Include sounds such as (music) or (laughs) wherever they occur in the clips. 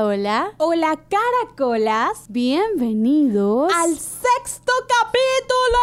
Hola, hola. Hola caracolas Bienvenidos al sexto capítulo.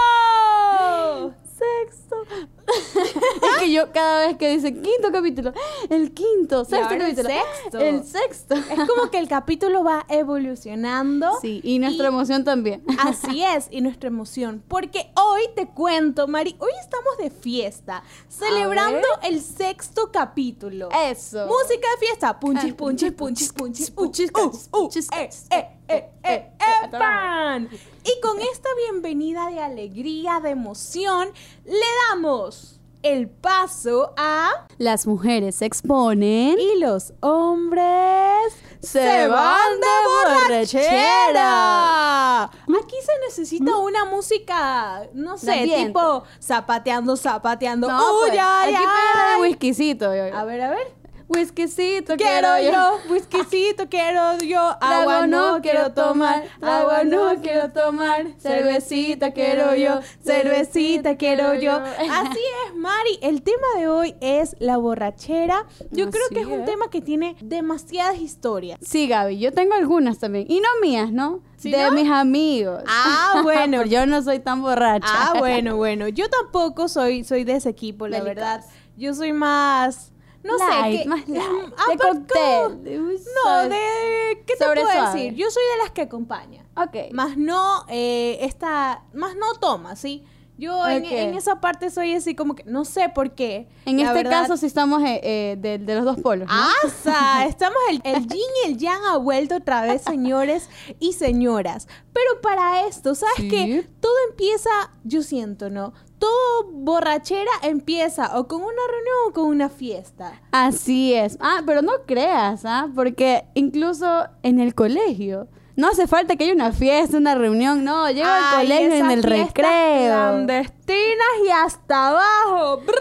sexto. (laughs) es que yo cada vez que dicen quinto capítulo, el quinto, sexto el capítulo, sexto. el sexto. Es como que el capítulo va evolucionando. Sí, y nuestra emoción también. Así (laughs) es, y nuestra emoción. Porque hoy te cuento, Mari, hoy estamos de fiesta, celebrando el sexto capítulo. Eso. Música de fiesta. Punchis, Ah, punchis, punchis, punchis, punchis, punchis, punchis, uh, uh, punchis, eh, punchis. eh, eh, eh, eh, Atoramos. pan. Y con esta bienvenida de alegría, de emoción, le damos el paso a... Las mujeres se exponen Y los hombres Se van de borrachera. Aquí se necesita una música, no sé, tipo zapateando, zapateando. No, Uy, pues, ay, aquí de whiskycito. yo- A ver, a ver. Whiskycito Quiero yo, whiskycito (laughs) quiero yo, agua no quiero tomar, agua no quiero tomar, cervecita quiero yo, cervecita quiero yo. (laughs) Así es, Mari. El tema de hoy es la borrachera. Yo creo que es un tema que tiene demasiadas historias. Sí, Gaby, yo tengo algunas también. Y no mías, ¿no? ¿Sí, de no? mis amigos. Ah, (laughs) bueno. Yo no soy tan borracha. Ah, bueno, bueno. Yo tampoco soy, soy de ese equipo, la verdad. Yo soy más. No Light, sé. que- más light. Ah, de cóctel. No, de. ¿Qué te Sobre puedo suave. decir? Yo soy de las que acompaña. Ok. Más no, eh, esta. Más no toma, ¿sí? Yo en, Ok. en esa parte soy así como que. No sé por qué. en este verdad. caso sí estamos eh, eh, de, de los dos polos, ¿no? ¡Asa! (laughs) Estamos, el, el yin y el yang ha vuelto otra vez, señores y señoras. Pero para esto, ¿sabes Sí. qué? Todo empieza, yo siento, ¿no? Todo borrachera empieza o con una reunión o con una fiesta. Así es. Ah, pero no creas, ¿ah? Porque incluso en el colegio no hace falta que haya una fiesta, una reunión. No, llego al colegio en el recreo. Clandestinas y hasta abajo. (laughs)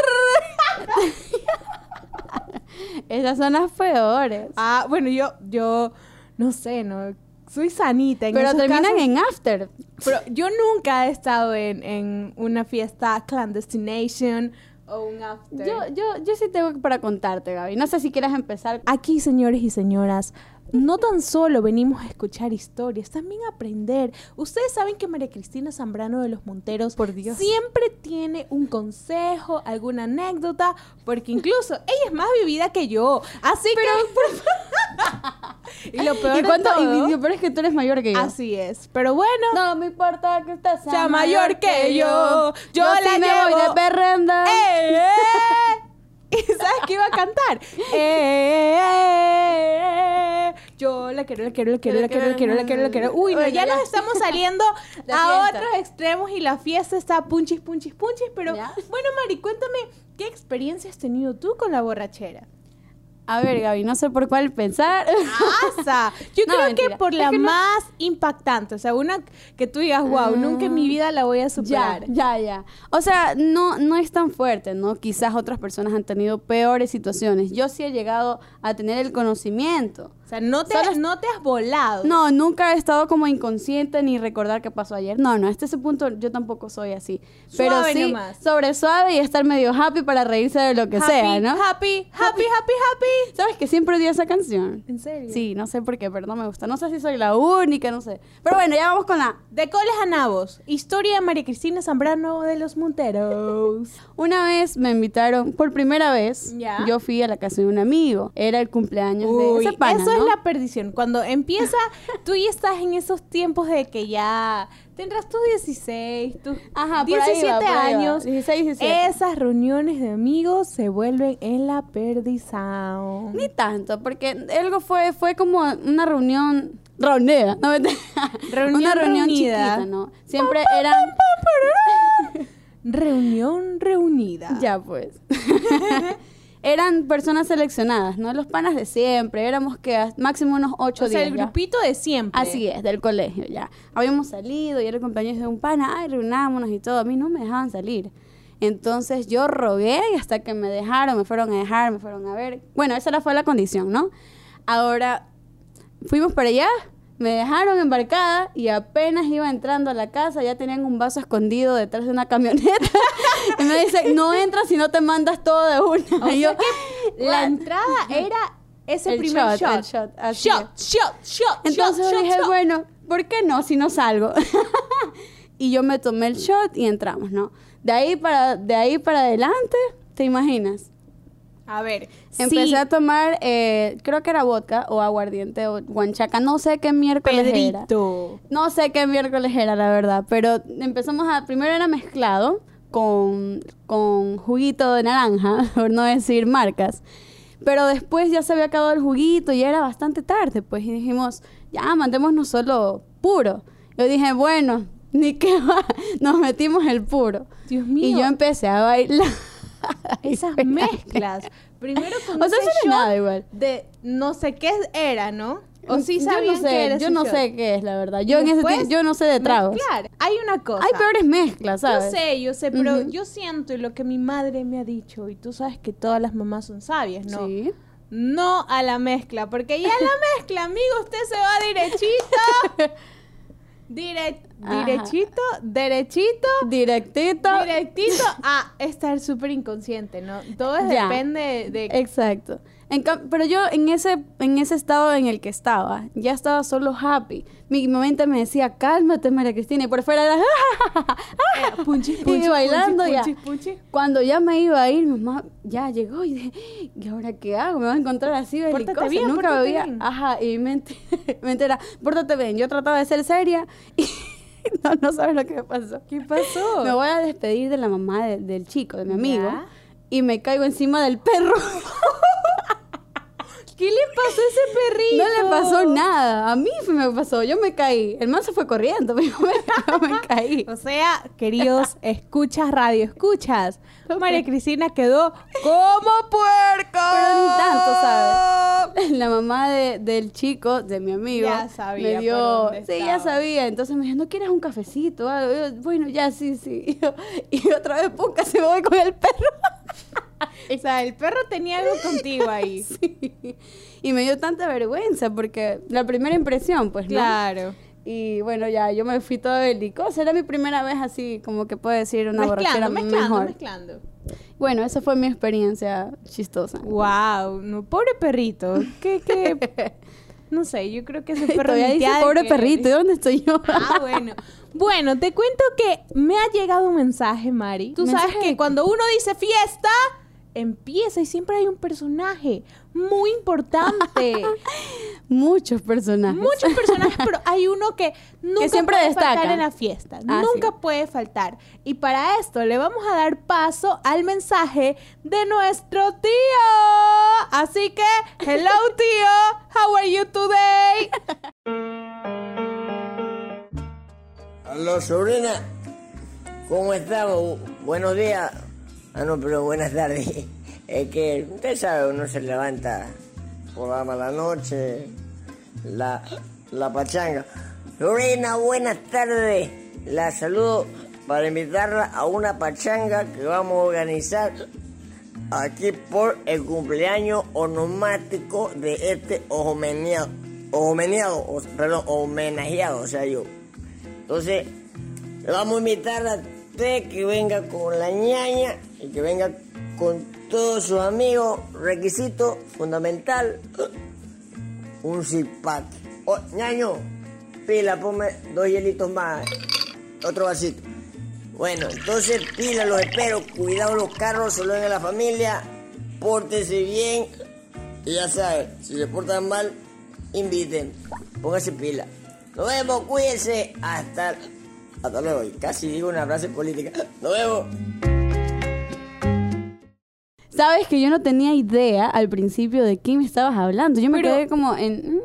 Esas son las peores. Ah, bueno, yo, yo, no sé, ¿no? Soy sanita en pero terminan casos. en after. Pero yo nunca he estado en, en una fiesta clandestination o un after. Yo, yo, yo sí tengo para contarte, Gaby. No sé si quieres empezar. Aquí, señores y señoras, no tan solo venimos a escuchar historias, también a aprender. Ustedes saben que María Cristina Zambrano de los Monteros Por Dios. siempre tiene un consejo, alguna anécdota, porque incluso (laughs) ella es más vivida que yo. Así que... y lo (laughs) peor ¿Y de cuánto? todo- Y, y- pero es que tú eres mayor que yo. Así es. Pero bueno, No me importa que usted sea, Sea mayor que yo. Yo la sí me voy llevo. de perrenda. ¡Eh! (laughs) ¿Y sabes qué iba a cantar? ¡Eh! eh, Yo la quiero, la quiero, la quiero, la quiero, la quiero, la quiero, la quiero. Uy, no, ya nos estamos saliendo (laughs) a otros extremos y la fiesta está punchis, punchis, punchis. Pero bueno, Mari, cuéntame, ¿qué experiencia has tenido tú con la borrachera? A ver, Gaby, no sé por cuál pensar. ¡Asa! (laughs) Yo No, creo mentira. que por Es la que no- más impactante, o sea, una que tú digas, wow, nunca en mi vida la voy a Ya, superar. ya, ya. O sea, no, no es tan fuerte, ¿no? Quizás otras personas han tenido peores situaciones. Yo sí he llegado a tener el conocimiento. O sea, no te, Solo- no te has volado. No, nunca he estado como inconsciente ni recordar qué pasó ayer. No, no, hasta ese punto yo tampoco soy así. Pero Suave sí, nomás. sobre suave y estar medio happy para reírse de lo que happy, sea, ¿no? Happy, happy, happy, happy. ¿Sabes que siempre odio esa canción? ¿En serio? Sí, no sé por qué, pero no me gusta. No sé si soy la única, no sé. Pero bueno, ya vamos con la... De coles a nabos. Historia de María Cristina Zambrano de los Monteros. (laughs) Una vez me invitaron, por primera vez, Ya. yo fui a la casa de un amigo. Era el cumpleaños de Uy, ese pana, eso ¿no? es la perdición. Cuando empieza, tú ya estás en esos tiempos de que ya tendrás tus 16, tus Ajá, por ahí 17 va, por ahí va. años. 16, 17. Esas reuniones de amigos se vuelven en la perdición. Ni tanto, porque algo fue, fue como una reunión reunida, no. Reunión una reunión reunida. chiquita, ¿no? Siempre eran Reunión reunida. (laughs) ya pues. (laughs) eran personas seleccionadas, ¿no? Los panas de siempre, éramos que máximo unos 8 O sea, días. el ya. grupito de siempre. Así es, del colegio ya. Habíamos salido y era el cumpleaños de un pana, ay, reunámonos y todo. A mí no me dejaban salir. Entonces yo rogué y hasta que me dejaron, me fueron a dejar, me fueron a ver. Bueno, esa fue la condición, ¿no? Ahora fuimos para allá, me dejaron embarcada y apenas iba entrando a la casa ya tenían un vaso escondido detrás de una camioneta (laughs) y me dicen, no entras si no te mandas todo de una. O Y yo, sea que la entrada era ese El primer shot, shot. el shot, así shot, shot, shot, Entonces shot, dije, shot. bueno, ¿por qué no si no salgo? (laughs) y yo me tomé el shot y entramos, ¿no? De ahí para, de ahí para adelante, ¿te imaginas? A ver, Empecé sí, a tomar, eh, creo que era vodka o aguardiente o guanchaca, no sé qué miércoles era. Pedrito. No sé qué miércoles era, la verdad, pero empezamos a, primero era mezclado con, con juguito de naranja, (laughs) por no decir marcas, pero después ya se había acabado el juguito y era bastante tarde, pues, y dijimos, ya, mandémonos solo puro. Yo dije, bueno, ni qué va, (laughs) nos metimos el puro. Dios mío. Y yo empecé a bailar. (laughs) esas mezclas. Primero con O sea, eso no nada igual. de no sé qué era, ¿no? O sí yo sabían no sé, que era yo no sé qué es, la verdad. Yo en ese yo no sé de tragos. Mezclar. Hay una cosa. Hay peores mezclas, ¿sabes? Yo sé, yo sé, pero yo siento y lo que mi madre me ha dicho, y tú sabes que todas las mamás son sabias, ¿no? Sí. No a la mezcla, porque ya la (laughs) mezcla, amigo, usted se va (laughs) derechito. Dire- Ajá. derechito, derechito, Directito. directito a (laughs) estar súper inconsciente, ¿no? Todo Ya. depende de... Exacto. En pero yo en ese, en ese estado en el que estaba, ya estaba solo happy. Mi mente me decía, cálmate, María Cristina. Y por fuera era, (laughs) eh, punchi, punchi, y bailando punchi, ya. punchi, punchi. Cuando ya me iba a ir, mi mamá ya llegó y dije, ¿y ahora qué hago? Me va a encontrar así belicosa. bien, Nunca bien. Ajá, y mi mente, (laughs) mi mente era, pórtate bien. Yo trataba de ser seria y (laughs) no, no sabes lo que me pasó. ¿Qué pasó? Me voy a despedir de la mamá de- del chico, de mi amigo, Ya. y me caigo encima del perro. ¿Qué le pasó a ese perrito? No le pasó nada. A mí me pasó. Yo me caí. El man se fue corriendo, (laughs) pero yo me, yo me caí. O sea, queridos, (laughs) escuchas, radio, escuchas. María Cristina quedó como puerco. Pero ni tanto, ¿sabes? (laughs) La mamá de- del chico, de mi amigo, Ya sabía me dio. por dónde sí, ya sabía. Entonces me dijo, ¿no quieres un cafecito? Algo?" Yo, bueno, ya, sí, sí. Y, yo- y otra vez, pum, casi me voy con el perro. (laughs) O sea, el perro tenía algo contigo ahí. (laughs) Sí. Y me dio tanta vergüenza porque la primera impresión, pues, ¿no? Claro. Y bueno, ya, yo me fui todo belicosa. Era mi primera vez así, como que puedo decir una borrachera Mezclando, mezclando, mejor. mezclando. Bueno, esa fue mi experiencia chistosa. Wow, no, pobre perrito. ¿Qué, qué? (laughs) No sé, yo creo que ese perro Todavía dice, pobre querer". perrito, ¿y dónde estoy yo? Ah, bueno. Bueno, te cuento que me ha llegado un mensaje, Mari. Tú sabes ¿Mensaje de que cuando uno dice fiesta, empieza y siempre hay un personaje muy importante. (laughs) Muchos personajes. Muchos personajes, pero hay uno que (laughs) nunca siempre puede destaca. faltar en la fiesta. Ah, nunca sí. puede faltar. Y para esto le vamos a dar paso al mensaje de nuestro tío. Así que, hello tío, how are you today? Aló, sobrina. ¿Cómo estamos? Buenos días. Ah, no, pero buenas tardes. Es que usted sabe, uno se levanta por la mala noche, la, la pachanga. Sobrina, buenas tardes. La saludo para invitarla a una pachanga que vamos a organizar aquí por el cumpleaños onomático de este homenajeado, o- perdón, homenajeado, o sea, yo. Entonces, vamos a invitar a usted que venga con la ñaña y que venga con todos sus amigos. Requisito fundamental, un zip-pack. Oh, ñaño, pila, ponme dos hielitos más, otro vasito. Bueno, entonces pila, los espero. Cuidado los carros, solo en la familia. Pórtese bien. Y ya sabe, si se portan mal, inviten. Póngase pila. Nos vemos, cuídense. Hasta, hasta luego. Y casi digo una frase política. Nos vemos. Sabes que yo no tenía idea al principio de quién me estabas hablando. Yo me Pero- quedé como en. mm,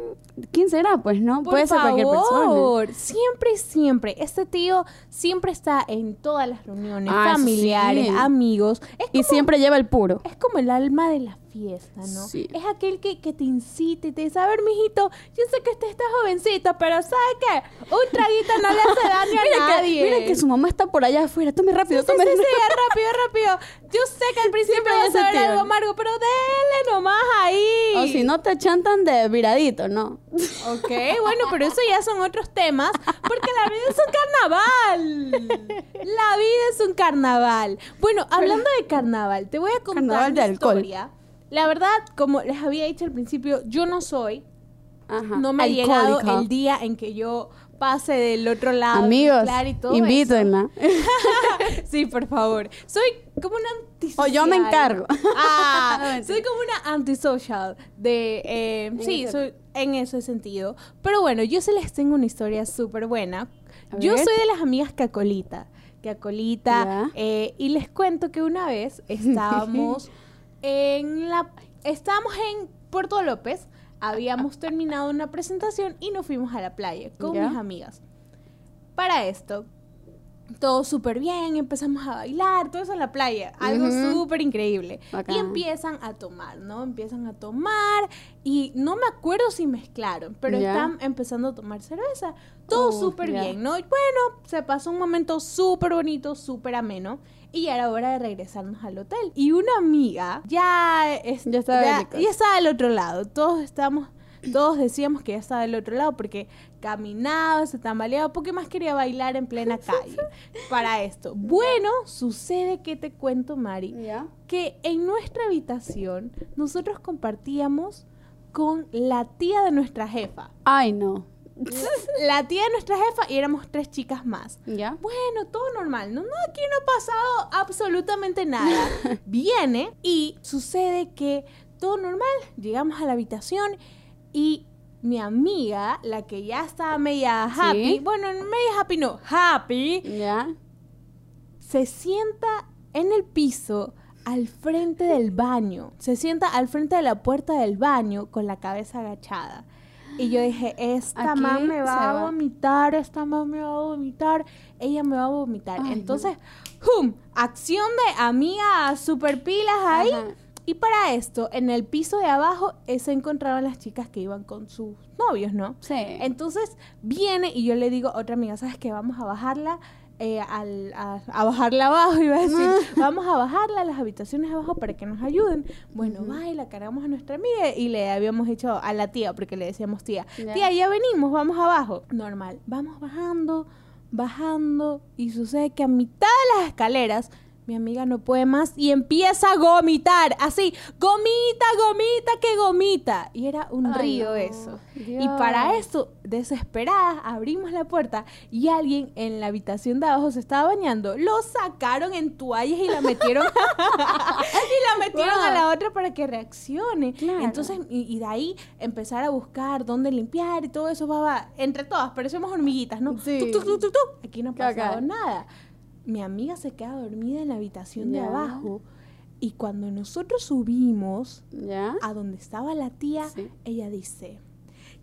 ¿Quién será? Pues no, Por puede ser cualquier persona. favor, siempre, siempre. Este tío siempre está en todas las reuniones, Ah, familiares, sí. amigos. Es Y siempre lleva el puro. Es como el alma de la fiesta, ¿no? Sí. Es aquel que, que te incita y te dice, a ver, mijito, yo sé que usted está jovencito, pero ¿sabe qué? Un traguito no le hace daño a (laughs) Mira que, nadie. mira que su mamá está por allá afuera. Tome rápido, Sí, tome sí, sí, (laughs) rápido. rápido, rápido. Yo sé que al principio va a saber algo amargo, pero dele nomás ahí. O si no te chantan de viradito, ¿no? Ok, bueno, pero eso ya son otros temas, porque la vida es un carnaval. La vida es un carnaval. Bueno, hablando de carnaval, te voy a contar Carnaval de alcohol. historia La verdad, como les había dicho al principio, yo no soy, Ajá. no me ha llegado Alcohólica. el día en que yo pase del otro lado. Amigos, mezclar y todo invítenla. eso. (laughs) Sí, por favor. Soy como una antisocial. O yo me encargo. Ah, (laughs) soy como una antisocial de... eh, sí, ese- soy en ese sentido. Pero bueno, yo sí les tengo una historia súper buena. Yo soy de las amigas Cacolita. Cacolita. Ya. eh, y les cuento que una vez (laughs) estábamos en la... Estábamos en Puerto López. Habíamos terminado una presentación y nos fuimos a la playa con Ya. mis amigas. Para esto, todo súper bien, empezamos a bailar, todo eso en la playa, algo Ujú. súper increíble. Bacán. Y empiezan a tomar, ¿no? Empiezan a tomar y no me acuerdo si mezclaron, pero Ya. están empezando a tomar cerveza. Todo Oh, súper ya. bien, ¿no? Y bueno, se pasó un momento súper bonito, súper ameno. Y ya era hora de regresarnos al hotel. Y una amiga ya, es- Ya estaba ya, estaba del otro lado. Todos estábamos, todos decíamos que ya estaba del otro lado porque caminaba, se tambaleaba, porque más quería bailar en plena (laughs) calle para esto. Bueno, sucede que te cuento, Mari, ¿Ya? que en nuestra habitación nosotros compartíamos con la tía de nuestra jefa. Ay, no. La tía de nuestra jefa y éramos tres chicas más. ¿Ya? Bueno, todo normal. No, no, aquí no ha pasado absolutamente nada. (laughs) Viene y sucede que todo normal. Llegamos a la habitación y mi amiga, la que ya estaba media happy, Sí. bueno, media happy no, happy, ¿Ya? se sienta en el piso al frente del baño. Se sienta al frente de la puerta del baño con la cabeza agachada. Y yo dije, esta Aquí man me va a va. vomitar, esta man me va a vomitar, ella me va a vomitar. Ay. Entonces, ¡hum! Acción de amiga super pilas ahí. Ajá. Y para esto, en el piso de abajo eh, se encontraban las chicas que iban con sus novios, ¿no? Sí. Entonces viene y yo le digo a otra amiga, ¿sabes qué? Vamos a bajarla. Eh, al- a, a bajarla abajo, (laughs) iba a decir, vamos a bajarla a las habitaciones abajo para que nos ayuden. Bueno, va y la cargamos a nuestra amiga y le habíamos hecho a la tía, porque le decíamos tía, tía, ya venimos, vamos abajo. Normal, vamos bajando, bajando y sucede que a mitad de las escaleras mi amiga no puede más y empieza a vomitar, así, gomita, gomita, que gomita. Y era un Ay, río no. eso. Y para esto, desesperadas, abrimos la puerta y alguien en la habitación de abajo se estaba bañando. Lo sacaron en toallas y la metieron, (laughs) y la metieron a la otra para que reaccione. Claro. Entonces, y, y de ahí empezar a buscar dónde limpiar y todo eso va, va. Entre todas, parecemos hormiguitas, ¿no? Sí. Aquí no ha Caca. pasado nada. Mi amiga se queda dormida en la habitación de abajo. Y cuando nosotros subimos, a donde estaba la tía, Sí. ella dice,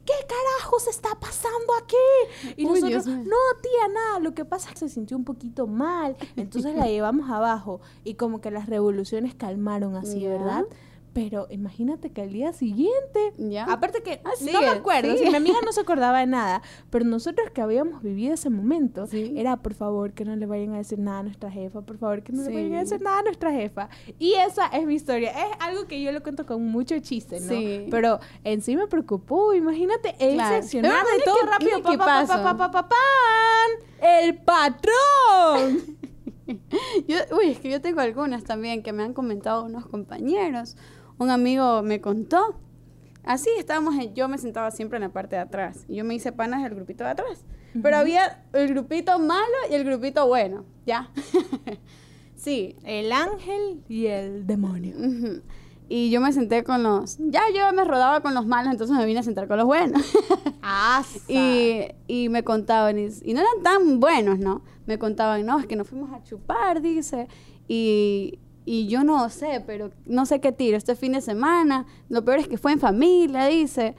¿qué carajos está pasando aquí? Y Uy, nosotros, no, tía, nada, lo que pasa es que se sintió un poquito mal, (laughs) entonces la llevamos abajo y como que las revoluciones calmaron así. ¿verdad? Pero imagínate que al día siguiente, ¿Ya? aparte que Ah, no me acuerdo, si mi amiga no se acordaba de nada, pero nosotros que habíamos vivido ese momento, Sí. era por favor que no le vayan a decir nada a nuestra jefa, por favor que no le vayan a decir nada a nuestra jefa. Y esa es mi historia, es algo que yo lo cuento con mucho chiste, ¿no? Sí. Pero en sí me preocupó, imagínate, él Claro. un todo rápido, pa, pa, pa, pa, equipazo. pa, pa, pa, pan, el patrón. (laughs) Yo, uy, es que yo tengo algunas también que me han comentado unos compañeros. Un amigo me contó. Así estábamos, en- yo me sentaba siempre en la parte de atrás. Y yo me hice panas del grupito de atrás. Pero había el grupito malo y el grupito bueno, ¿ya? (laughs) sí. El ángel y el demonio. Y yo me senté con los... Ya yo me rodaba con los malos, entonces me vine a sentar con los buenos. (laughs) Ah, Y, y me contaban, y, y no eran tan buenos, ¿no? Me contaban, no, es que nos fuimos a chupar, dice. Y, y yo no sé, pero no sé qué tiro, este fin de semana. Lo peor es que fue en familia, dice.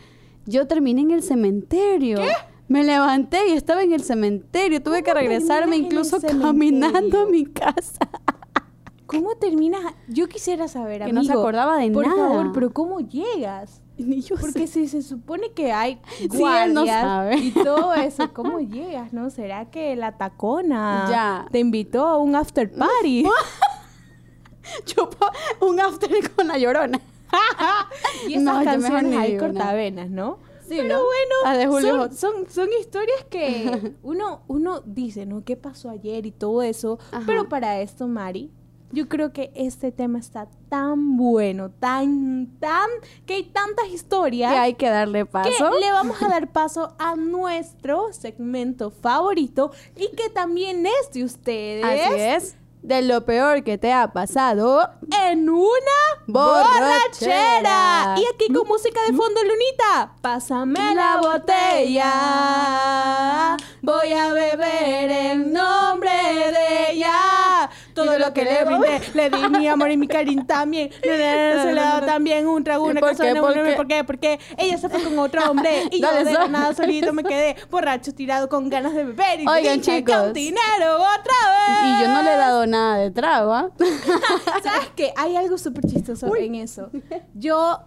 Yo terminé en el cementerio. Me levanté y estaba en el cementerio. Tuve que ¿Cómo regresarme incluso caminando a mi casa. (laughs) ¿Cómo terminas? Yo quisiera saber, Que no se amigo, acordaba de por nada. favor, pero ¿cómo llegas? Ni yo Porque sé. si se supone que hay (laughs) no guardias sabe. y todo eso, ¿cómo llegas, no? ¿Será que la tacona Ya. te invitó a un after party? (laughs) (laughs) Chupó un after con la llorona. (laughs) y esas No, canciones hay cortavenas, ¿no? Sí, Pero ¿no? bueno, Julio son, son, son historias que (laughs) uno, uno dice, ¿no? ¿Qué pasó ayer y todo eso? Ajá. Pero para esto, Mari, Yo creo que este tema está tan bueno, tan, tan, que hay tantas historias. Que hay que darle paso. Que le vamos a dar paso a nuestro segmento favorito y que también es de ustedes. Así es. De lo peor que te ha pasado en una borrachera. Y aquí con música de fondo, Lunita. Pásame la botella. Voy a beber en nombre de ella. Todo lo que le brindé, le di mi amor y mi cariño también. (laughs) Le dado también un trago, una ¿Por cosa, qué? no, ¿Por no, qué? ¿por qué? Porque ella se fue con otro (laughs) hombre y yo de nada solito me quedé (laughs) borracho, tirado con ganas de beber y Oigan, dije, chicos. "Cantinero, otra vez. y yo no le he dado nada de trago, ¿ah? ¿Sabes qué? Hay algo súper chistoso en eso. Yo,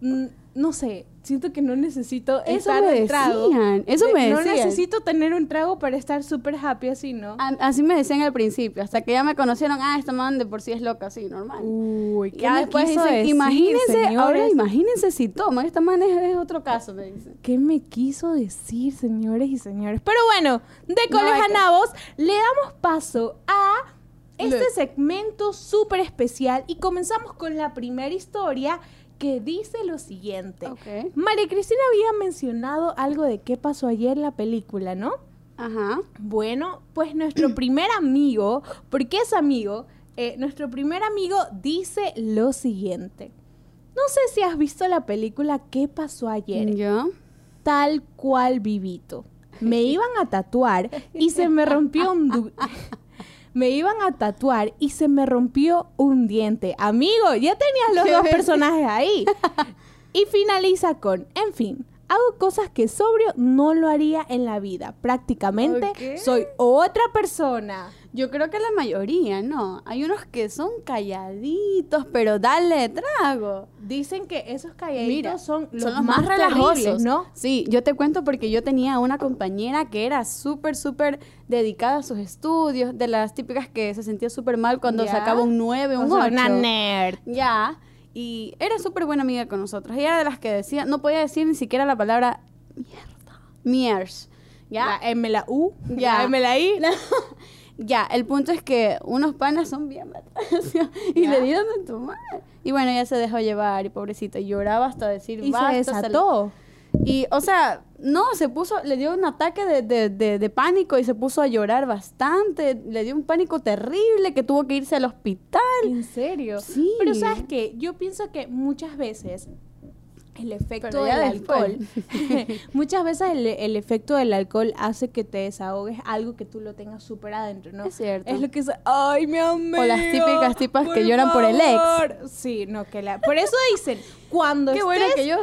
mm, no sé, siento que no necesito Eso estar me de trago. decían, eso De- me No decían. necesito tener un trago para estar súper happy así, ¿no? A- Así me decían al principio, hasta que ya me conocieron, ah, esta man de por sí es loca, sí, normal. Uy, ¿qué ya después dicen, decir, imagínense, ahora señores? imagínense si toman, esta man es, es otro caso, me dicen. ¿Qué me quiso decir, señores y señores? Pero bueno, de No coles hay a que- nabos, le damos paso a este segmento súper especial y comenzamos con la primera historia que dice lo siguiente. Ok. María Cristina había mencionado algo de qué pasó ayer en la película, ¿no? Ajá. Bueno, pues nuestro (clears throat) primer amigo, porque es amigo, eh, nuestro primer amigo dice lo siguiente. No sé si has visto la película ¿Qué pasó ayer? ¿Yo? Tal cual vivito. Me (laughs) iban a tatuar y se me rompió un... (laughs) Me iban a tatuar y se me rompió un diente. Amigo, ya tenías los ¿Qué dos (laughs) personajes ahí. Y finaliza con, en fin, hago cosas que sobrio no lo haría en la vida. Prácticamente soy otra persona. Yo creo que la mayoría, ¿no? Hay unos que son calladitos, pero dale trago. Dicen que esos calladitos Mira, son los, son los más, más, relajosos, ¿no? Sí, yo te cuento porque yo tenía una compañera que era súper, súper dedicada a sus estudios, de las típicas que se sentía súper mal cuando sacaba un 9, un O sea, 8. una nerd. Ya, y era súper buena amiga con nosotros. Ella era de las que decía, no podía decir ni siquiera la palabra mierda. Miers. ¿Ya? La M, la U, Ya. la M, la I. (laughs) Ya, el punto es que unos panas son bien matados (laughs) y Ya. le dieron de tomar. Y bueno, ella se dejó llevar y pobrecita, lloraba hasta decir Y se basta. desató. Y, o sea, no, se puso, le dio un ataque de, de- de- de pánico y se puso a llorar bastante. Le dio un pánico terrible que tuvo que irse al hospital. ¿En serio? Sí. Pero ¿sabes qué? Yo pienso que muchas veces el efecto del alcohol, (laughs) muchas veces el, el efecto del alcohol hace que te desahogues algo que tú lo tengas súper adentro, ¿no? Es cierto. Es lo que es, ay, mi amigo. O las típicas tipas que lloran por el ex. favor". Sí, no, que la... Por eso dicen, cuando Qué bueno estés- que yo.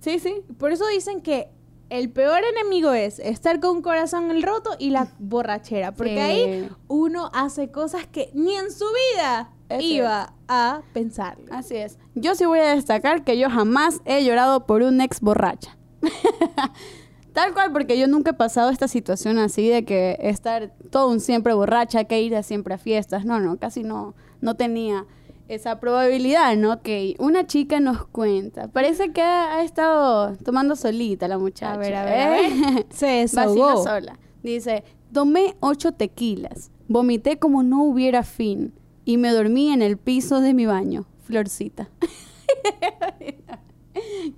Sí, sí. Por eso dicen que el peor enemigo es estar con un corazón el roto y la borrachera. Porque Sí. ahí uno hace cosas que ni en su vida Iba a pensarlo. Así es. Yo sí voy a destacar que yo jamás he llorado por un ex borracha. (laughs) Tal cual, porque yo nunca he pasado esta situación así de que estar todo un siempre borracha, que ir a siempre a fiestas. No, no, casi no, no tenía esa probabilidad, ¿no? Que una chica nos cuenta. Parece que ha, ha estado tomando solita la muchacha. A ver, a ver, a ¿eh? ver. (laughs) Se desahogó. sola. Dice, tomé ocho tequilas, vomité como no hubiera fin y me dormí en el piso de mi baño. Florcita. (laughs)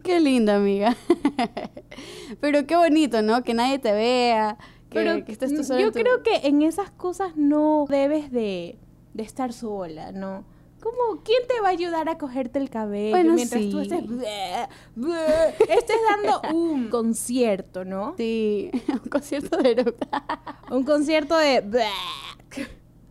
qué linda, amiga. (laughs) Pero qué bonito, ¿no? Que nadie te vea, que, Pero que estés tú sola yo tu- creo que en esas cosas no debes de, de estar sola, ¿no? Como, ¿quién te va a ayudar a cogerte el cabello Bueno, mientras tú estés, bleh, bleh, estés dando (laughs) un concierto, ¿no? Sí, un concierto de. Un concierto de... bleh.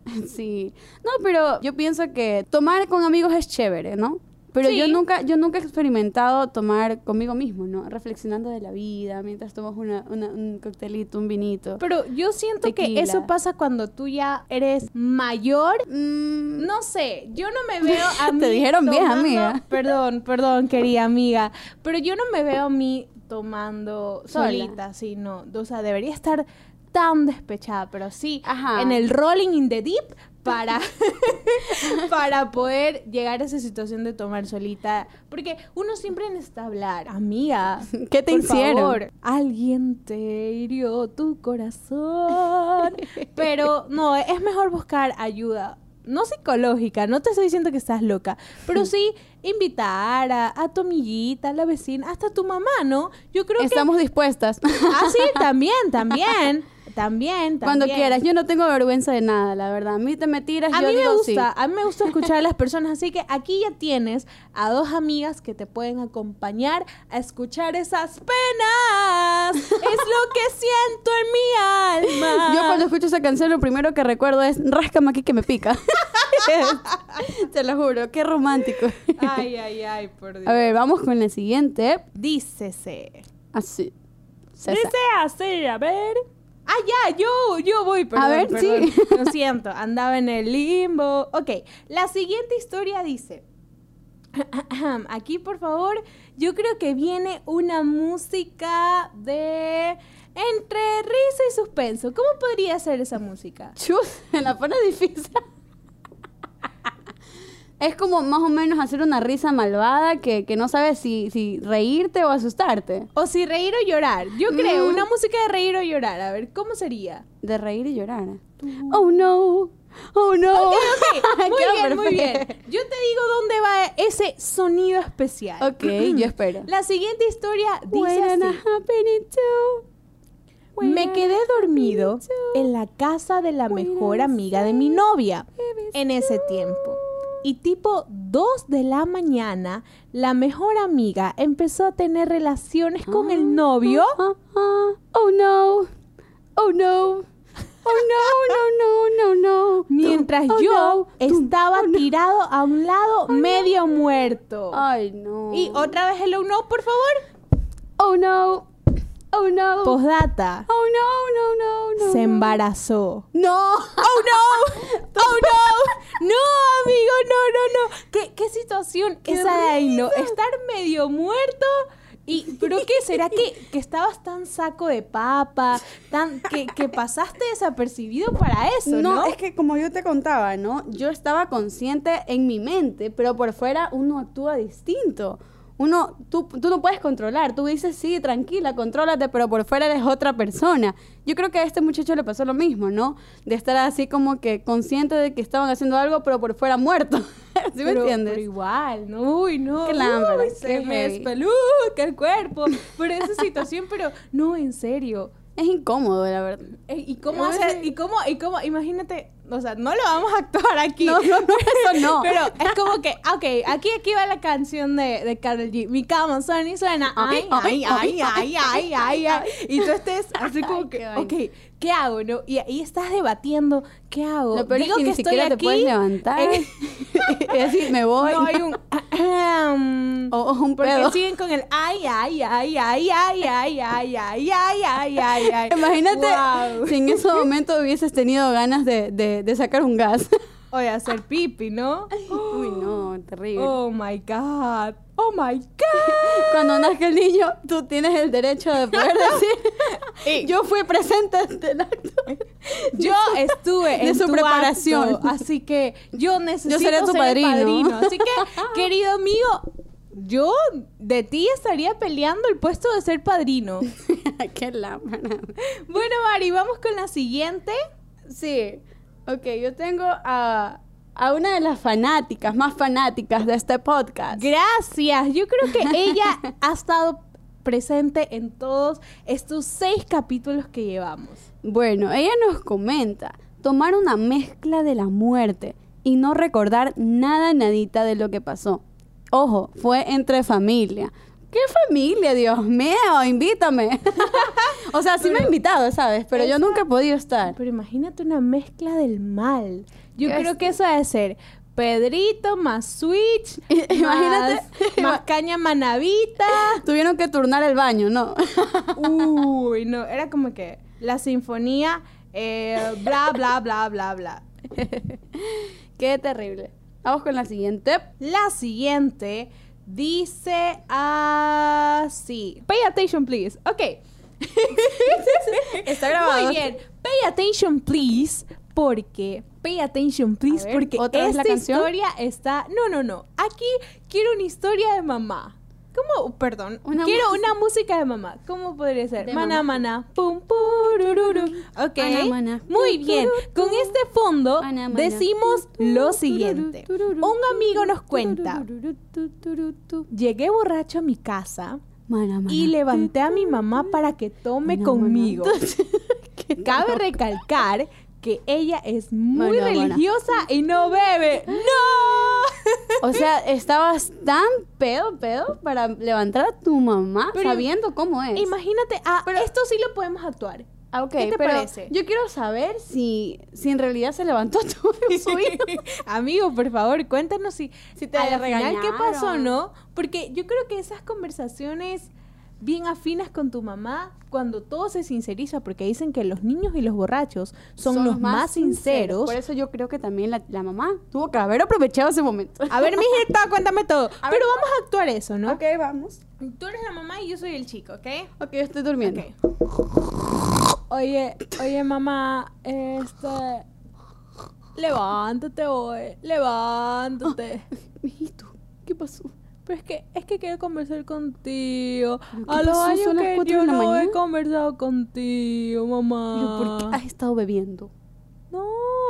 (laughs) Sí. No, pero yo pienso que tomar con amigos es chévere, ¿no? Pero yo nunca, yo nunca he experimentado tomar conmigo mismo, ¿no? Reflexionando de la vida, mientras tomas una, una- un coctelito, un vinito. Pero yo siento que eso pasa cuando tú ya eres mayor. Mm, No sé, yo no me veo a (laughs) Te dijeron bien, tomando- amiga. (laughs) Perdón, perdón, querida amiga. Pero yo no me veo a mí tomando Sola. solita, sí, no. O sea, debería estar tan despechada, pero sí, Ajá. en el rolling in the deep para, (laughs) para poder llegar a esa situación de tomar solita. Porque uno siempre necesita hablar. Amiga, ¿Qué te por hicieron? favor, alguien te hirió tu corazón. Pero no, es mejor buscar ayuda no psicológica, no te estoy diciendo que estás loca, pero sí invitar a, a tu amiguita, a la vecina, hasta a tu mamá, ¿no? Yo creo Estamos dispuestas. que... Ah, sí, también, también, (laughs) también, Cuando también. quieras. Yo no tengo vergüenza de nada, la verdad. A mí te me tiras, A yo mí me gusta, sí. a mí me gusta escuchar a las personas, así que aquí ya tienes a dos amigas que te pueden acompañar a escuchar esas penas. es lo que siento en mi alma. Yo cuando escucho esa canción lo primero que recuerdo es ráscame aquí que me pica. (laughs) Te lo juro, qué romántico. Ay, ay, ay, por Dios. A ver, vamos con la siguiente. dícese. Así. César. Dice así, a ver. Ah, ya, yo, yo voy, perdón. A ver, perdón. sí. Lo siento, andaba en el limbo. Ok, la siguiente historia dice. (clears throat) Aquí, por favor, yo creo que viene una música de. entre risa y suspenso. ¿Cómo podría ser esa música? Chus, (laughs) me la pone difícil. Es como más o menos hacer una risa malvada que, que no sabes si, si reírte o asustarte. O si reír o llorar. Yo creo, Mm. una música de reír o llorar. A ver, ¿cómo sería? De reír y llorar. Oh no. Oh no. Ok, (laughs) muy Queda bien, muy bien. perfecto. Yo te digo dónde va ese sonido especial. Ok, yo (clears throat) espero. La siguiente historia dice When así. Me quedé dormido en la casa de la mejor amiga de mi novia en ese tiempo. Y tipo 2 de la mañana, la mejor amiga empezó a tener relaciones con el novio. Ah, ah, oh no. Oh no. Oh no, no, no, no, no. (laughs) Mientras Oh, yo no. estaba Oh, no. tirado a un lado medio muerto. Ay, no. Y otra vez el oh no, por favor. Oh no. Oh no. Postdata. Oh no, no, no, no. Se embarazó. No. ¡Oh, no! (laughs) ¡Oh, no! ¡No, amigo! ¡No, no, no! ¿Qué, qué situación esa de ahí, no? Estar medio muerto y... ¿Pero qué? ¿Será que, que estabas tan saco de papa? Tan, que, que pasaste desapercibido para eso, ¿no? No, es que como yo te contaba, ¿no? Yo estaba consciente en mi mente, pero por fuera uno actúa distinto. Uno, tú, tú no puedes controlar. Tú dices, sí, tranquila, contrólate, pero por fuera eres otra persona. Yo creo que a este muchacho le pasó lo mismo, ¿no? De estar así como que consciente de que estaban haciendo algo, pero por fuera muerto. (laughs) ¿Sí me Pero- entiendes? Pero igual, no, uy, no. Qué lámpara, uy, se qué me espeluca el cuerpo por esa situación, pero no, en serio. Es incómodo, la verdad. Eh, ¿Y cómo hacer? ¿Y cómo? ¿Y cómo? Imagínate, o sea, no lo vamos a actuar aquí. No, no, no, eso no. (laughs) Pero es como que, ok, aquí, aquí va la canción de, de Karol G. Mi cama suena y suena. Ay, ay, ay, ay, ay, ay, ay. Y tú estés (laughs) así como que, ok, ¿qué hago? no? Y ahí estás debatiendo, ¿qué hago? Lo peor Digo es que, ni estoy siquiera te aquí, puedes levantar. y (laughs) decir, me voy. no hay un... o, o un porque pedo. siguen con el ay, ay, ay, ay, ay, ay, ay, ay, ay, ay, ay, ay. Imagínate Wow. si en ese momento hubieses tenido ganas de, de, de sacar un gas. Oye, hacer pipi, ¿no? (laughs) Uy, no, terrible. Oh my God. Oh my God. (laughs) Cuando nazca el niño, tú tienes el derecho de poder (laughs) decir, yo fui presente ante el acto. Yo estuve De en su tu preparación. acto, así que yo necesito seré tu ser padrino. Así que, querido amigo, yo de ti estaría peleando el puesto de ser padrino. Qué lámpara. Bueno, Mari, vamos con la siguiente. Sí, ok, yo tengo a, a una de las fanáticas, más fanáticas de este podcast. Gracias. Yo creo que (laughs) ella ha estado presente en todos estos seis capítulos que llevamos. Bueno, ella nos comenta tomar una mezcla de la muerte y no recordar nada, nadita de lo que pasó. Ojo, fue entre familia. ¿Qué familia, Dios mío? Invítame. (laughs) o sea, sí me ha invitado, ¿sabes? Pero yo nunca he podido estar. Pero imagínate una mezcla del mal. Yo ¿Qué creo es? que eso debe ser Pedrito más Switch, (laughs) Imagínate. más, más caña manavita. (laughs) Tuvieron que turnar el baño, ¿no? Uy, no, era como que la sinfonía, eh, bla, bla, bla, bla, bla. Qué terrible. Vamos con la siguiente. La siguiente dice así. Pay attention, please. Ok. (laughs) Está grabado. Muy bien. Pay attention, please. Porque, pay attention, please. ver, porque ¿otra vez la esta canción? historia está. No, no, no. Aquí quiero una historia de mamá. ¿Cómo? Perdón. Una Quiero música- una música de mamá. ¿Cómo podría ser? De Mana, mamá. mana. Pum, purururu. Ok. Mana, mana. Muy bien. Con este fondo mana. decimos lo siguiente. Un amigo nos cuenta. Llegué borracho a mi casa y levanté a mi mamá para que tome conmigo. (laughs) Cabe recalcar que ella es muy religiosa y no bebe. ¡No! O sea, estabas tan pedo, pedo para levantar a tu mamá Pero- sabiendo cómo es. Imagínate, ah, esto sí lo podemos actuar. Ah, ok, ¿Qué te pero parece? Yo quiero saber si, si en realidad se levantó tu su (laughs) hijo. Amigo, por favor, cuéntanos si, Si te a la final qué pasó, ¿no? Porque yo creo que esas conversaciones bien afinas con tu mamá, cuando todo se sinceriza, porque dicen que los niños y los borrachos son, los más, sinceros. Por eso yo creo que también la, la mamá tuvo que haber aprovechado ese momento. A ver, mijita, (laughs) cuéntame todo. A Pero ver. vamos a actuar eso, ¿no? Ok, vamos. Tú eres la mamá y yo soy el chico, ¿ok? Ok, yo estoy durmiendo. Ok. Oye, oye, mamá, este... Levántate hoy, levántate. (laughs) Mijito, ¿qué pasó? Pero es que, es que quiero conversar contigo. ¿Pero qué A los años Son que yo no he mañana. conversado contigo, mamá. Pero ¿por qué has estado bebiendo? No,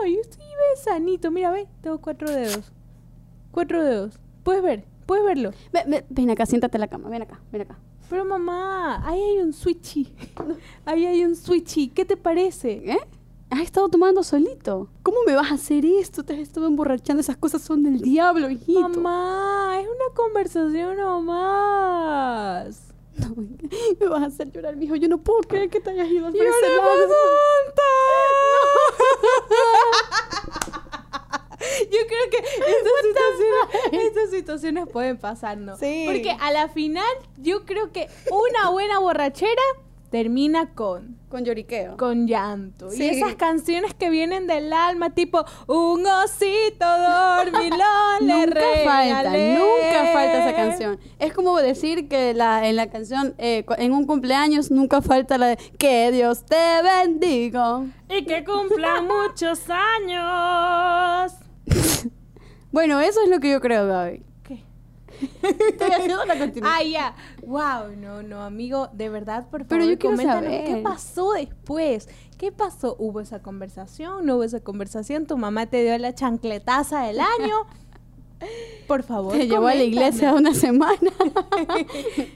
yo estoy sanito. Mira, ve, tengo cuatro dedos. Cuatro dedos. Puedes ver, puedes verlo. Ve- ve- ven acá, siéntate en la cama, ven acá, ven acá. Pero mamá, ahí hay un switchy. (laughs) Ahí hay un switchy. ¿Qué te parece? ¿Eh? Has estado tomando solito. ¿Cómo me vas a hacer esto? Te has estado emborrachando. Esas cosas son del diablo, hijito. Mamá, es una conversación nomás. No, (laughs) me vas a hacer llorar, mijo. Yo no puedo creer que te hayas ido por ese ¡Lloremos lado. juntos! Yo creo que estas (laughs) situaciones, estas situaciones pueden pasar, ¿no? Sí. Porque a la final, yo creo que una buena borrachera termina con Con lloriqueo. con llanto. Sí. Y esas canciones que vienen del alma, tipo un osito dormilón (laughs) le Nunca falta, regalé". nunca falta esa canción. Es como decir que la, en la canción, eh, en un cumpleaños, nunca falta la de Que Dios te bendiga. Y que cumplan (laughs) muchos años. Bueno, eso es lo que yo creo, Gaby. Estoy haciendo la continuación. Ah, ya. Wow, no, no, amigo, de verdad, por favor, Pero yo quiero saber. qué pasó después. ¿Qué pasó? ¿Hubo esa conversación? ¿No hubo esa conversación? ¿Tu mamá te dio la chancletaza del año? (laughs) Por favor, Te llevó a la iglesia una semana. (laughs)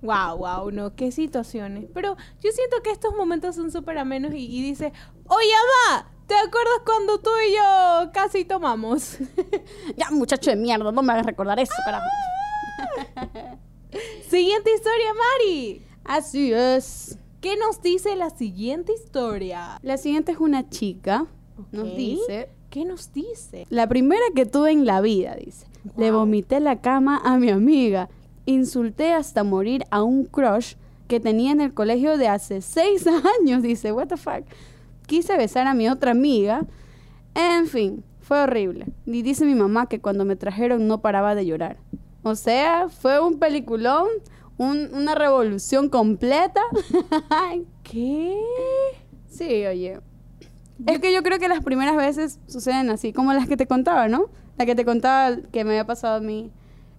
Wow, wow, no, qué situaciones. Pero yo siento que estos momentos son súper amenos y, y dice, oye, mamá, ¿te acuerdas cuando tú y yo casi tomamos? (laughs) ya, muchacho de mierda, no me hagas recordar eso, carajo. (laughs) Siguiente historia, Mari. Así es. ¿Qué nos dice la siguiente historia? La siguiente es una chica. Nos dice. ¿Qué nos dice? La primera que tuve en la vida, dice. Le vomité la cama a mi amiga. Insulté hasta morir a un crush que tenía en el colegio de hace seis (laughs) años. Dice, what the fuck. Quise besar a mi otra amiga. En fin, fue horrible. Y dice mi mamá que cuando me trajeron no paraba de llorar. O sea, fue un peliculón, un- una revolución completa. (laughs) ¿Qué? sí, oye. Es que yo creo que las primeras veces suceden así, como las que te contaba, ¿no? La que te contaba que me había pasado a mí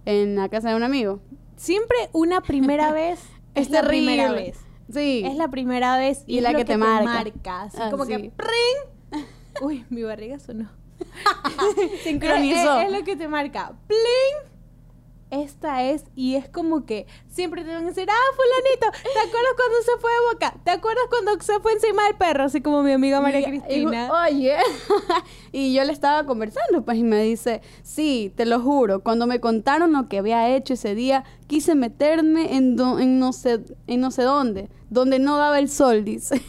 en la casa de un amigo. Siempre una primera (laughs) vez es, Es la terrible. primera vez. Sí. Es la primera vez y, Y es la lo que te marca. Así Ah, como sí. que ¡pring! Uy, mi barriga sonó. (laughs) (laughs) Sincronizó. Es, es lo que te marca. ¡Pling! Esta es, y es como que siempre te van a decir, ah, fulanito, ¿te acuerdas cuando se fue de boca? ¿Te acuerdas cuando se fue encima del perro? Así como mi amiga María Y- Cristina. y- oye, (laughs) y yo le estaba conversando, pues, y me dice, sí, te lo juro, cuando me contaron lo que había hecho ese día, quise meterme en, do- en, no, sé, en no sé dónde, donde no daba el sol, (laughs) dice.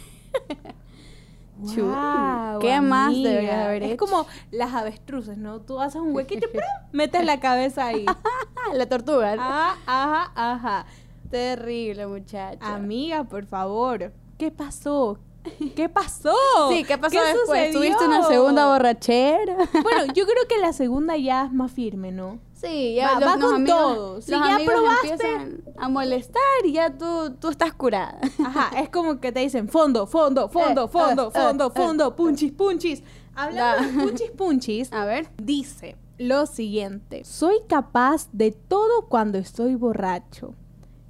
Guau, ¿Qué más amiga. deberías de haber Es hecho? como las avestruces, ¿no? Tú haces un huequito, ¡prum! metes la cabeza ahí. Ah, (laughs) la tortuga. Ajá, ajá, ajá. Terrible, muchacha. Amiga, por favor. ¿Qué pasó? (laughs) ¿Qué pasó? Sí, ¿qué pasó después? sucedió? ¿Tuviste una segunda borrachera? Bueno, yo (laughs) creo que la segunda ya es más firme, ¿no? Sí, Va- ya va los con amigos, todo. Si los ya probaste- empiezan a molestar y ya tú, tú estás curada. Ajá, (laughs) es como que te dicen fondo, fondo, fondo, Eh, fondo, eh, fondo, eh, fondo, punchis, punchis. Hablando Da. de punchis, (laughs) punchis, A ver. dice, lo siguiente. Soy capaz de todo cuando estoy borracho.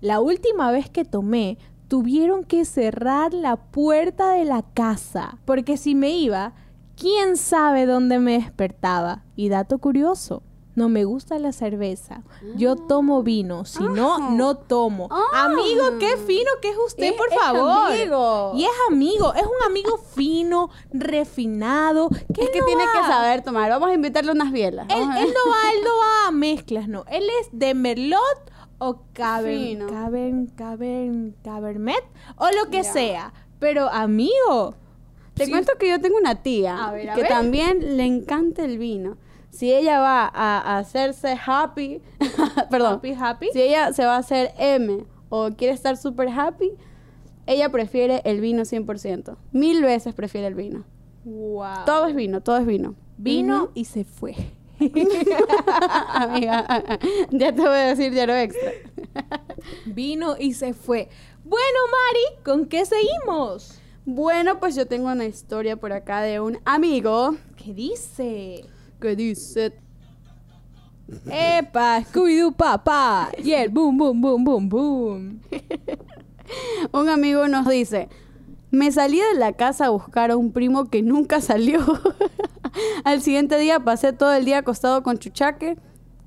La última vez que tomé, tuvieron que cerrar la puerta de la casa, porque si me iba, quién sabe dónde me despertaba. Y dato curioso, no me gusta la cerveza. Yo tomo vino. Si no, Ah. no tomo. Ah. Amigo, qué fino que es usted, Es- por es favor. amigo. Y es amigo. Es un amigo fino, refinado. Que Es que no tiene que saber tomar. Vamos a invitarle unas bielas. Él, no va, él no va a mezclas, no. Él es de Merlot o Caber, Fino. Caber, Caber, Cabernet o lo que sea. Pero amigo, Te cuento que yo tengo una tía A ver, a que ver. también le encanta el vino. Si ella va a, hacerse happy, (laughs) perdón, Happy, happy. si ella se va a hacer M o quiere estar super happy, ella prefiere el vino 100%. Mil veces prefiere el vino. Wow. Todo es vino, todo es vino. vino y se fue. (laughs) Amiga, (laughs) ya te voy a decir ya no extra. Vino y se fue. Bueno, Mari, ¿con qué seguimos? Bueno, pues yo tengo una historia por acá de un amigo ¿Qué dice? Que dice Epa, Scooby-Doo papá. Y el boom, boom, boom, boom, boom. (laughs) Un amigo nos dice, me salí de la casa a buscar a un primo que nunca salió. (laughs) Al siguiente día pasé todo el día acostado con Chuchaque,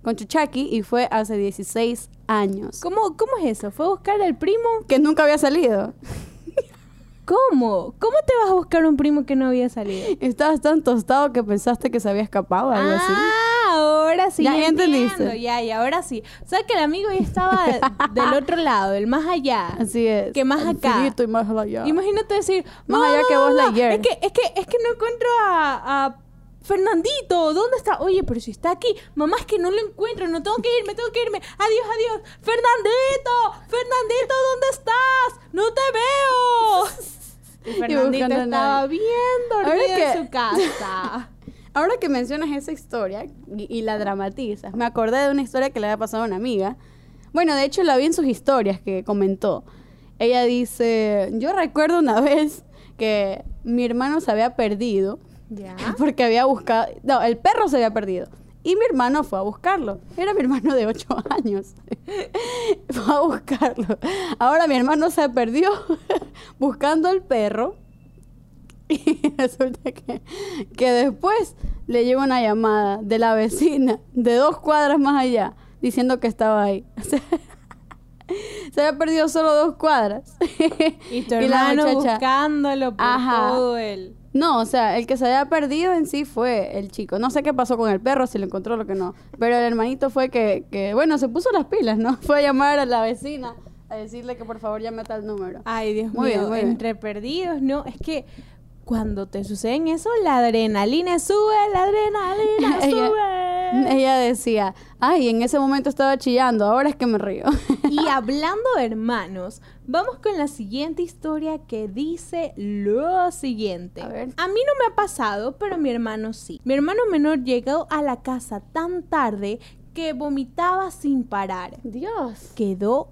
con Chuchaki y fue hace 16 años. ¿Cómo, ¿Cómo es eso? ¿Fue a buscar al primo? Que nunca había salido. ¿Cómo? ¿Cómo te vas a buscar un primo que no había salido? Estabas tan tostado que pensaste que se había escapado, algo así. Ah, ahora sí. Ya entiendo. entendiste. Ya, ya, ahora sí. O sea que el amigo ya estaba de- del otro lado, del más allá. Así es. Que más acá. Y más allá. Imagínate decir, Más allá que vos, "Mamá, Lightyear". Es que, es que, es que no encuentro a, a Fernandito. ¿Dónde está? Oye, pero si está aquí. Mamá, es que no lo encuentro. No tengo que irme, tengo que irme. Adiós, adiós. Fernandito, Fernandito, ¿dónde estás? No te veo. (laughs) Y Fernandito a estaba bien dormido en que- su casa. (laughs) Ahora que mencionas esa historia y, y la dramatizas, me acordé de una historia que le había pasado a una amiga. Bueno, de hecho la vi en sus historias que comentó. Ella dice, yo recuerdo una (laughs) vez que mi hermano se había perdido ya. (laughs) porque había buscado, no, el perro se había perdido. Y mi hermano fue a buscarlo. Era mi hermano de 8 (laughs) años. fue a buscarlo. Ahora mi hermano se perdió (laughs) buscando el perro. Y (laughs) resulta que, que después le llegó una llamada de la vecina de dos cuadras más allá diciendo que estaba ahí. Se había perdido solo dos cuadras. Y tu la hermano muchacha- buscándolo por Ajá. todo el... No, o sea, el que se había perdido en sí fue el chico. No sé qué pasó con el perro, si lo encontró o lo que no. Pero el hermanito fue que, que, bueno, se puso las pilas, ¿no? (laughs) Fue a llamar a la vecina a decirle que por favor llame a tal número. Ay, Dios Muy mío, bien, muy bien. entre perdidos, no, es que cuando te suceden eso, la adrenalina sube, la adrenalina (laughs) sube. (laughs) Ella decía, ay, en ese momento estaba chillando, ahora es que me río. (laughs) Y hablando de hermanos, vamos con la siguiente historia que dice lo siguiente. A ver. mí no me ha pasado, pero mi hermano sí. Mi hermano menor llegó a la casa tan tarde que vomitaba sin parar. Dios. Quedó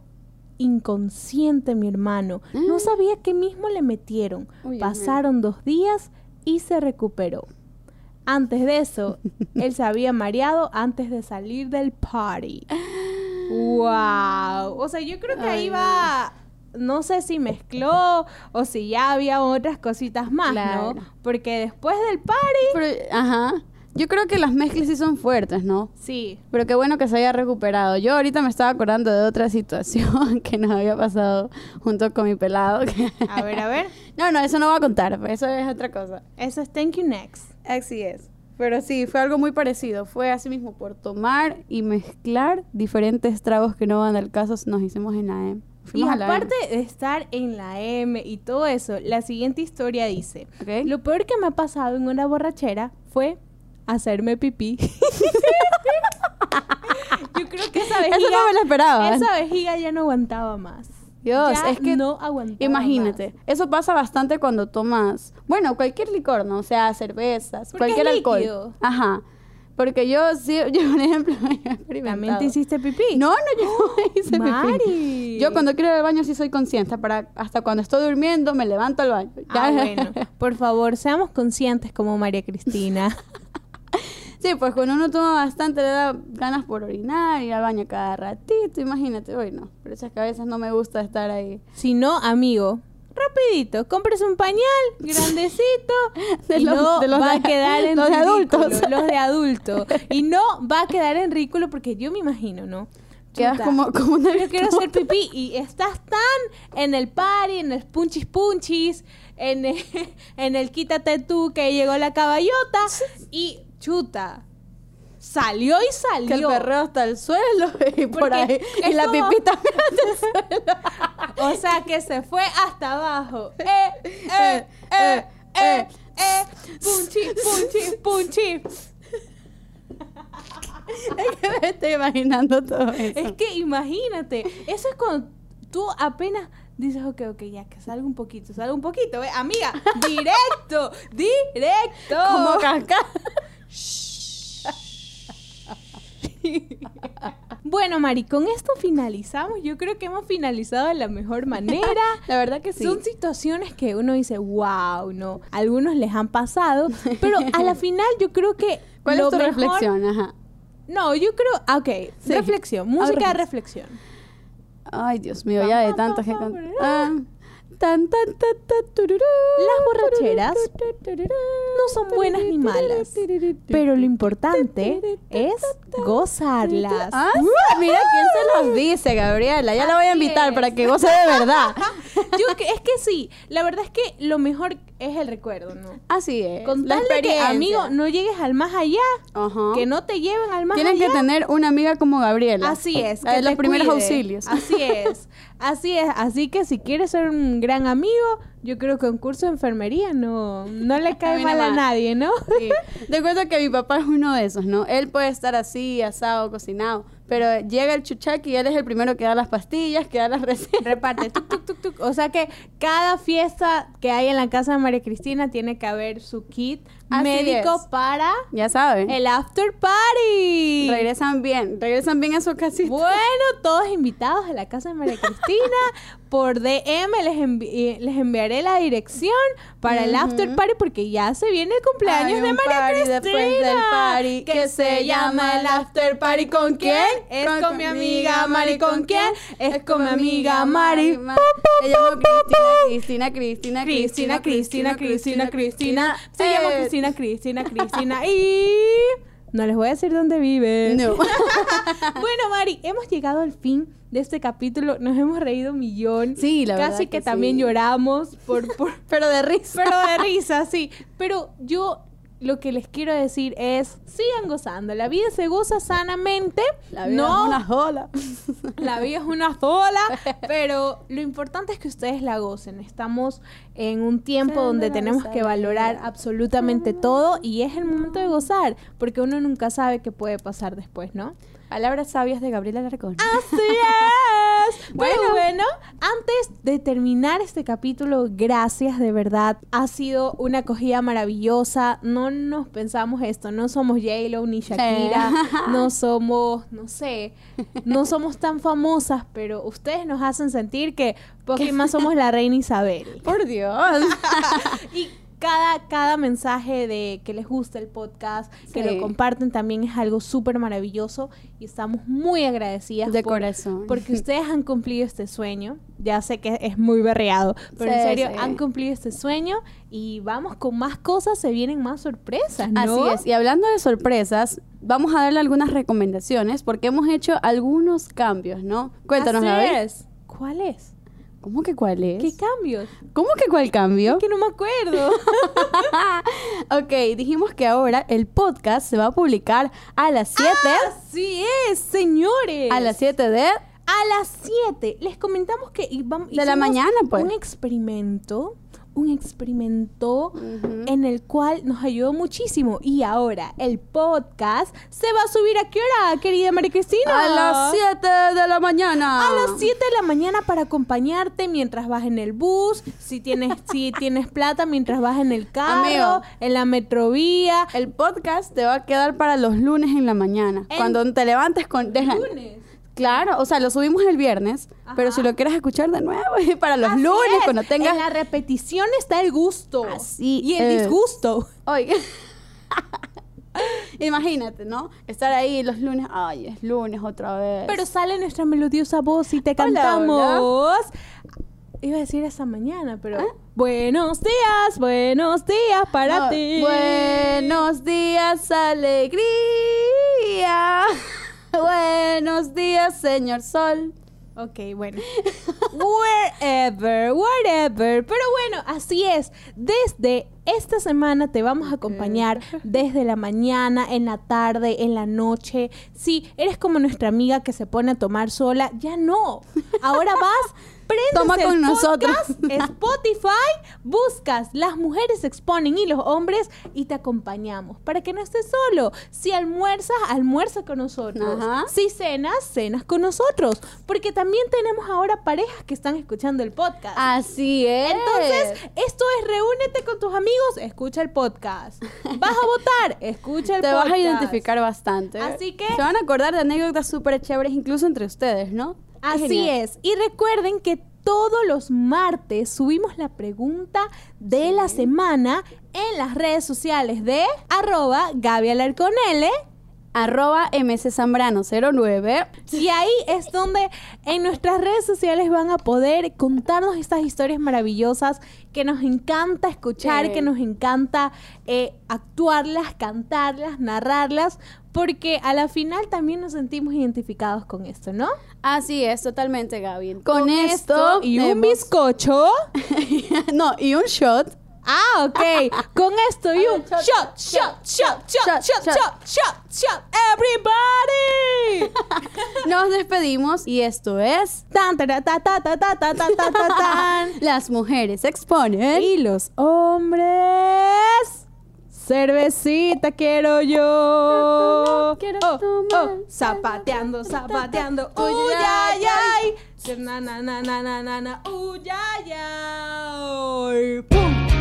inconsciente mi hermano. No Mm. sabía qué mismo le metieron. Uy, Pasaron dos días y se recuperó. Antes de eso, él se había mareado antes de salir del party. ¡Wow! O sea, yo creo que ahí va. No sé si mezcló o si ya había otras cositas más, Claro. ¿no? Porque después del party. Pero, ajá. Yo creo que las mezclas sí son fuertes, ¿no? Sí. Pero qué bueno que se haya recuperado. Yo ahorita me estaba acordando de otra situación (laughs) que nos había pasado junto con mi pelado. A ver, a ver. (laughs) no, no, eso no voy a contar. pues, Eso es otra cosa. Eso es Thank You Next. Así es. Pero sí, fue algo muy parecido. Fue así mismo por tomar y mezclar diferentes tragos que no van al caso. Nos hicimos en la M. Y Fuimos a la M. aparte de estar en la M y todo eso, la siguiente historia dice, lo peor que me ha pasado en una borrachera fue hacerme pipí. (laughs) Yo creo que esa vejiga, Eso no me lo esperaba. esa vejiga ya no aguantaba más. Dios, Ya es que no aguantaba Imagínate, eso pasa bastante cuando tomas, bueno, cualquier licor, ¿no? O sea, cervezas, Porque cualquier es alcohol. líquido. Ajá. Porque yo sí, (laughs) yo por ejemplo. ¿También te hiciste pipí? No, no, yo no (gasps) hice pipí. Mari. Yo cuando quiero ir al baño sí soy consciente, para hasta cuando estoy durmiendo me levanto al baño. Ah, Ya. bueno. (laughs) Por favor, seamos conscientes como María Cristina. (laughs) Sí, pues cuando uno toma bastante le da ganas por orinar, ir al baño cada ratito, imagínate, hoy no. Por eso es que a veces no me gusta estar ahí. Si no, amigo, rapidito, compres un pañal (laughs) grandecito (laughs) De y los- no de los va de- a quedar (laughs) en los de ridículo, adultos. los de adulto y no va a quedar en ridículo porque yo me imagino, ¿no? Quedas Chuta, como, como una yo quiero hacer pipí y estás tan en el party, en el punchis punchis, en el, en el quítate tú que llegó la caballota y chuta. Salió y salió. Que el perreo hasta el suelo (laughs) y por Porque ahí. Y la como- pipita (laughs) hasta el (laughs) suelo. O sea que se fue hasta abajo. Eh, eh, eh, eh, eh. Punchi, punchi, punchi. Es que me estoy imaginando todo eso. Es que imagínate, eso es cuando tú apenas dices, ok, ok, ya, que salga un poquito, salga un poquito, ¿ve? amiga, directo, directo. como cascada. (laughs) Bueno, Mari, con esto finalizamos. Yo creo que hemos finalizado de la mejor manera. (laughs) La verdad que sí. Son situaciones que uno dice, wow, no. Algunos les han pasado, pero a la (laughs) final yo creo que. ¿Cuál lo es tu mejor- reflexión? Ajá. No, yo creo. ah, Ok, Sí. reflexión, música de reflexión. Ay, Dios mío, ya de tantos que Ah. Tan, tan, tan, tan, tururú. Las borracheras no son buenas ni malas, pero lo importante es gozarlas. Ah, mira quién se los dice, Gabriela. Ya la voy a invitar para que goce de verdad. (laughs) Yo es que sí, la verdad es que lo mejor es el recuerdo, ¿no? Así es. Con la tal de que, amigo, no llegues al más allá, Ajá. que no te lleven al más Tienen allá. que tener una amiga como Gabriela. Así es. La que de los te primeros cuide. auxilios. Así es. (laughs) Así es. Así que si quieres ser un gran amigo, yo creo que un curso de enfermería no, no le (laughs) cae mal a nadie, ¿no? Sí. De acuerdo que mi papá es uno de esos, ¿no? Él puede estar así, asado, cocinado, pero llega el chuchaki y él es el primero que da las pastillas, que da las recetas. Reparte, tuc, tuc, tuc, tuc. O sea que cada fiesta que hay en la casa de María Cristina tiene que haber su kit Así médico es. para Ya saben. el after party. Regresan bien, regresan bien a su casita. Bueno, todos invitados a la casa de María (laughs) Cristina. Por DM les, envi- eh, les enviaré la dirección para el after party porque ya se viene el cumpleaños Hay de un María party Cristina. después del party que se llama el after party. ¿Con quién? Es con, mi amiga Mari. ¿Con quién? Es con mi amiga Mari. Ma- Se llama Cristina, Cristina, Cristina, Cristina, Cristina, Cristina, Cristina. Se Eh, llama Cristina, Cristina, Cristina. (laughs) Y no les voy a decir dónde vive. No. (laughs) Bueno, Mari, hemos llegado al fin de este capítulo. Nos hemos reído un millón. Sí, la Casi verdad que, que también sí. lloramos por, por, (laughs) Pero de risa. pero de risa, sí. Pero yo lo que les quiero decir es, sigan gozando. La vida se goza sanamente. La vida no, es una jola. (laughs) la vida es una sola, (laughs) pero lo importante es que ustedes la gocen. Estamos en un tiempo donde tenemos que valorar absolutamente todo y es el momento de gozar, porque uno nunca sabe qué puede pasar después, ¿no? Palabras sabias de Gabriela Larcón. Así (laughs) es. Bueno, bueno, antes de terminar este capítulo, gracias de verdad. Ha sido una acogida maravillosa. No nos pensamos esto. No somos J-Lo ni Shakira. (laughs) No somos, no sé, no somos tan famosas, pero ustedes nos hacen sentir que Pokémon somos la reina Isabel. (laughs) Por Dios. Y cada, cada mensaje de que les gusta el podcast, que lo comparten también es algo súper maravilloso y estamos muy agradecidas De por- corazón. porque (laughs) ustedes han cumplido este sueño. Ya sé que es muy berreado, pero en serio sí. han cumplido este sueño y vamos con más cosas, se vienen más sorpresas, ¿no? Así es. Y hablando de sorpresas, vamos a darle algunas recomendaciones porque hemos hecho algunos cambios, ¿no? Cuéntanos, Así Gaby. es. ¿Cuál es? ¿Cómo que cuál es? ¿Qué cambios? ¿Cómo que cuál cambio? Que no me acuerdo. (laughs) ok, dijimos que ahora el podcast se va a publicar a las 7. Así es, señores. a las 7 de... A las 7 les comentamos que íbamos, De la mañana, pues. Un experimento, un experimento en el cual nos ayudó muchísimo. Y ahora el podcast se va a subir a qué hora, querida María Cristina? A las 7 de la mañana. A las 7 de la mañana para acompañarte mientras vas en el bus, si tienes, (laughs) si tienes plata mientras vas en el carro, Amigo. en la metrovía. El podcast te va a quedar para los lunes en la mañana. Cuando te levantes con... Lunes. Claro, o sea, lo subimos el viernes, pero si lo quieres escuchar de nuevo, (laughs) para los Así lunes, es. cuando tengas... En la repetición está el gusto. Así Y el es. disgusto. Oiga. (laughs) Imagínate, ¿no? Estar ahí los lunes. Ay, es lunes otra vez. Pero sale nuestra melodiosa voz y te Hola, cantamos. Iba a decir esta mañana, pero. Buenos días, buenos días para No, ti. Buenos días, alegría. (laughs) Buenos días, señor sol. Ok, bueno. (laughs) Wherever, whatever. Pero bueno, así es. Desde esta semana te vamos a acompañar desde la mañana, en la tarde, en la noche. Si eres como nuestra amiga que se pone a tomar sola, ya no. Ahora (laughs) vas, Toma con nosotros. podcast, Spotify, buscas Las mujeres se exponen y los hombres y te acompañamos para que no estés solo. Si almuerzas, almuerza con nosotros. Ajá. Si cenas, cenas con nosotros. Porque también tenemos ahora parejas que están escuchando el podcast. Así es. Entonces, esto es reúnete con tus amigos, escucha el podcast. Vas a votar, escucha el te podcast. vas a identificar bastante. Así que- Se van a acordar de anécdotas súper chéveres, incluso entre ustedes, ¿no? Así Genial. es. Y recuerden que todos los martes subimos la pregunta de la semana en las redes sociales de arroba Gaby Alarconele. Arroba mczambrano09. Y ahí es donde en nuestras redes sociales van a poder contarnos estas historias maravillosas que nos encanta escuchar, Sí. que nos encanta eh, actuarlas, cantarlas, narrarlas, porque a la final también nos sentimos identificados con esto, ¿no? Así es, totalmente, Gaby. Con, esto, y un hemos- bizcocho. no, y un shot. Ah, ok. Con esto y un shot, shot, shot, shot, shot, Shot, shot, shot. everybody. Nos despedimos y esto es tan. Las mujeres exponen. Y los hombres. Cervecita quiero yo. Quiero oh, tomar. oh, zapateando, zapateando. Uy, ay, ay, na, na, na, na, na, na. Uy, ay, ay. Pum.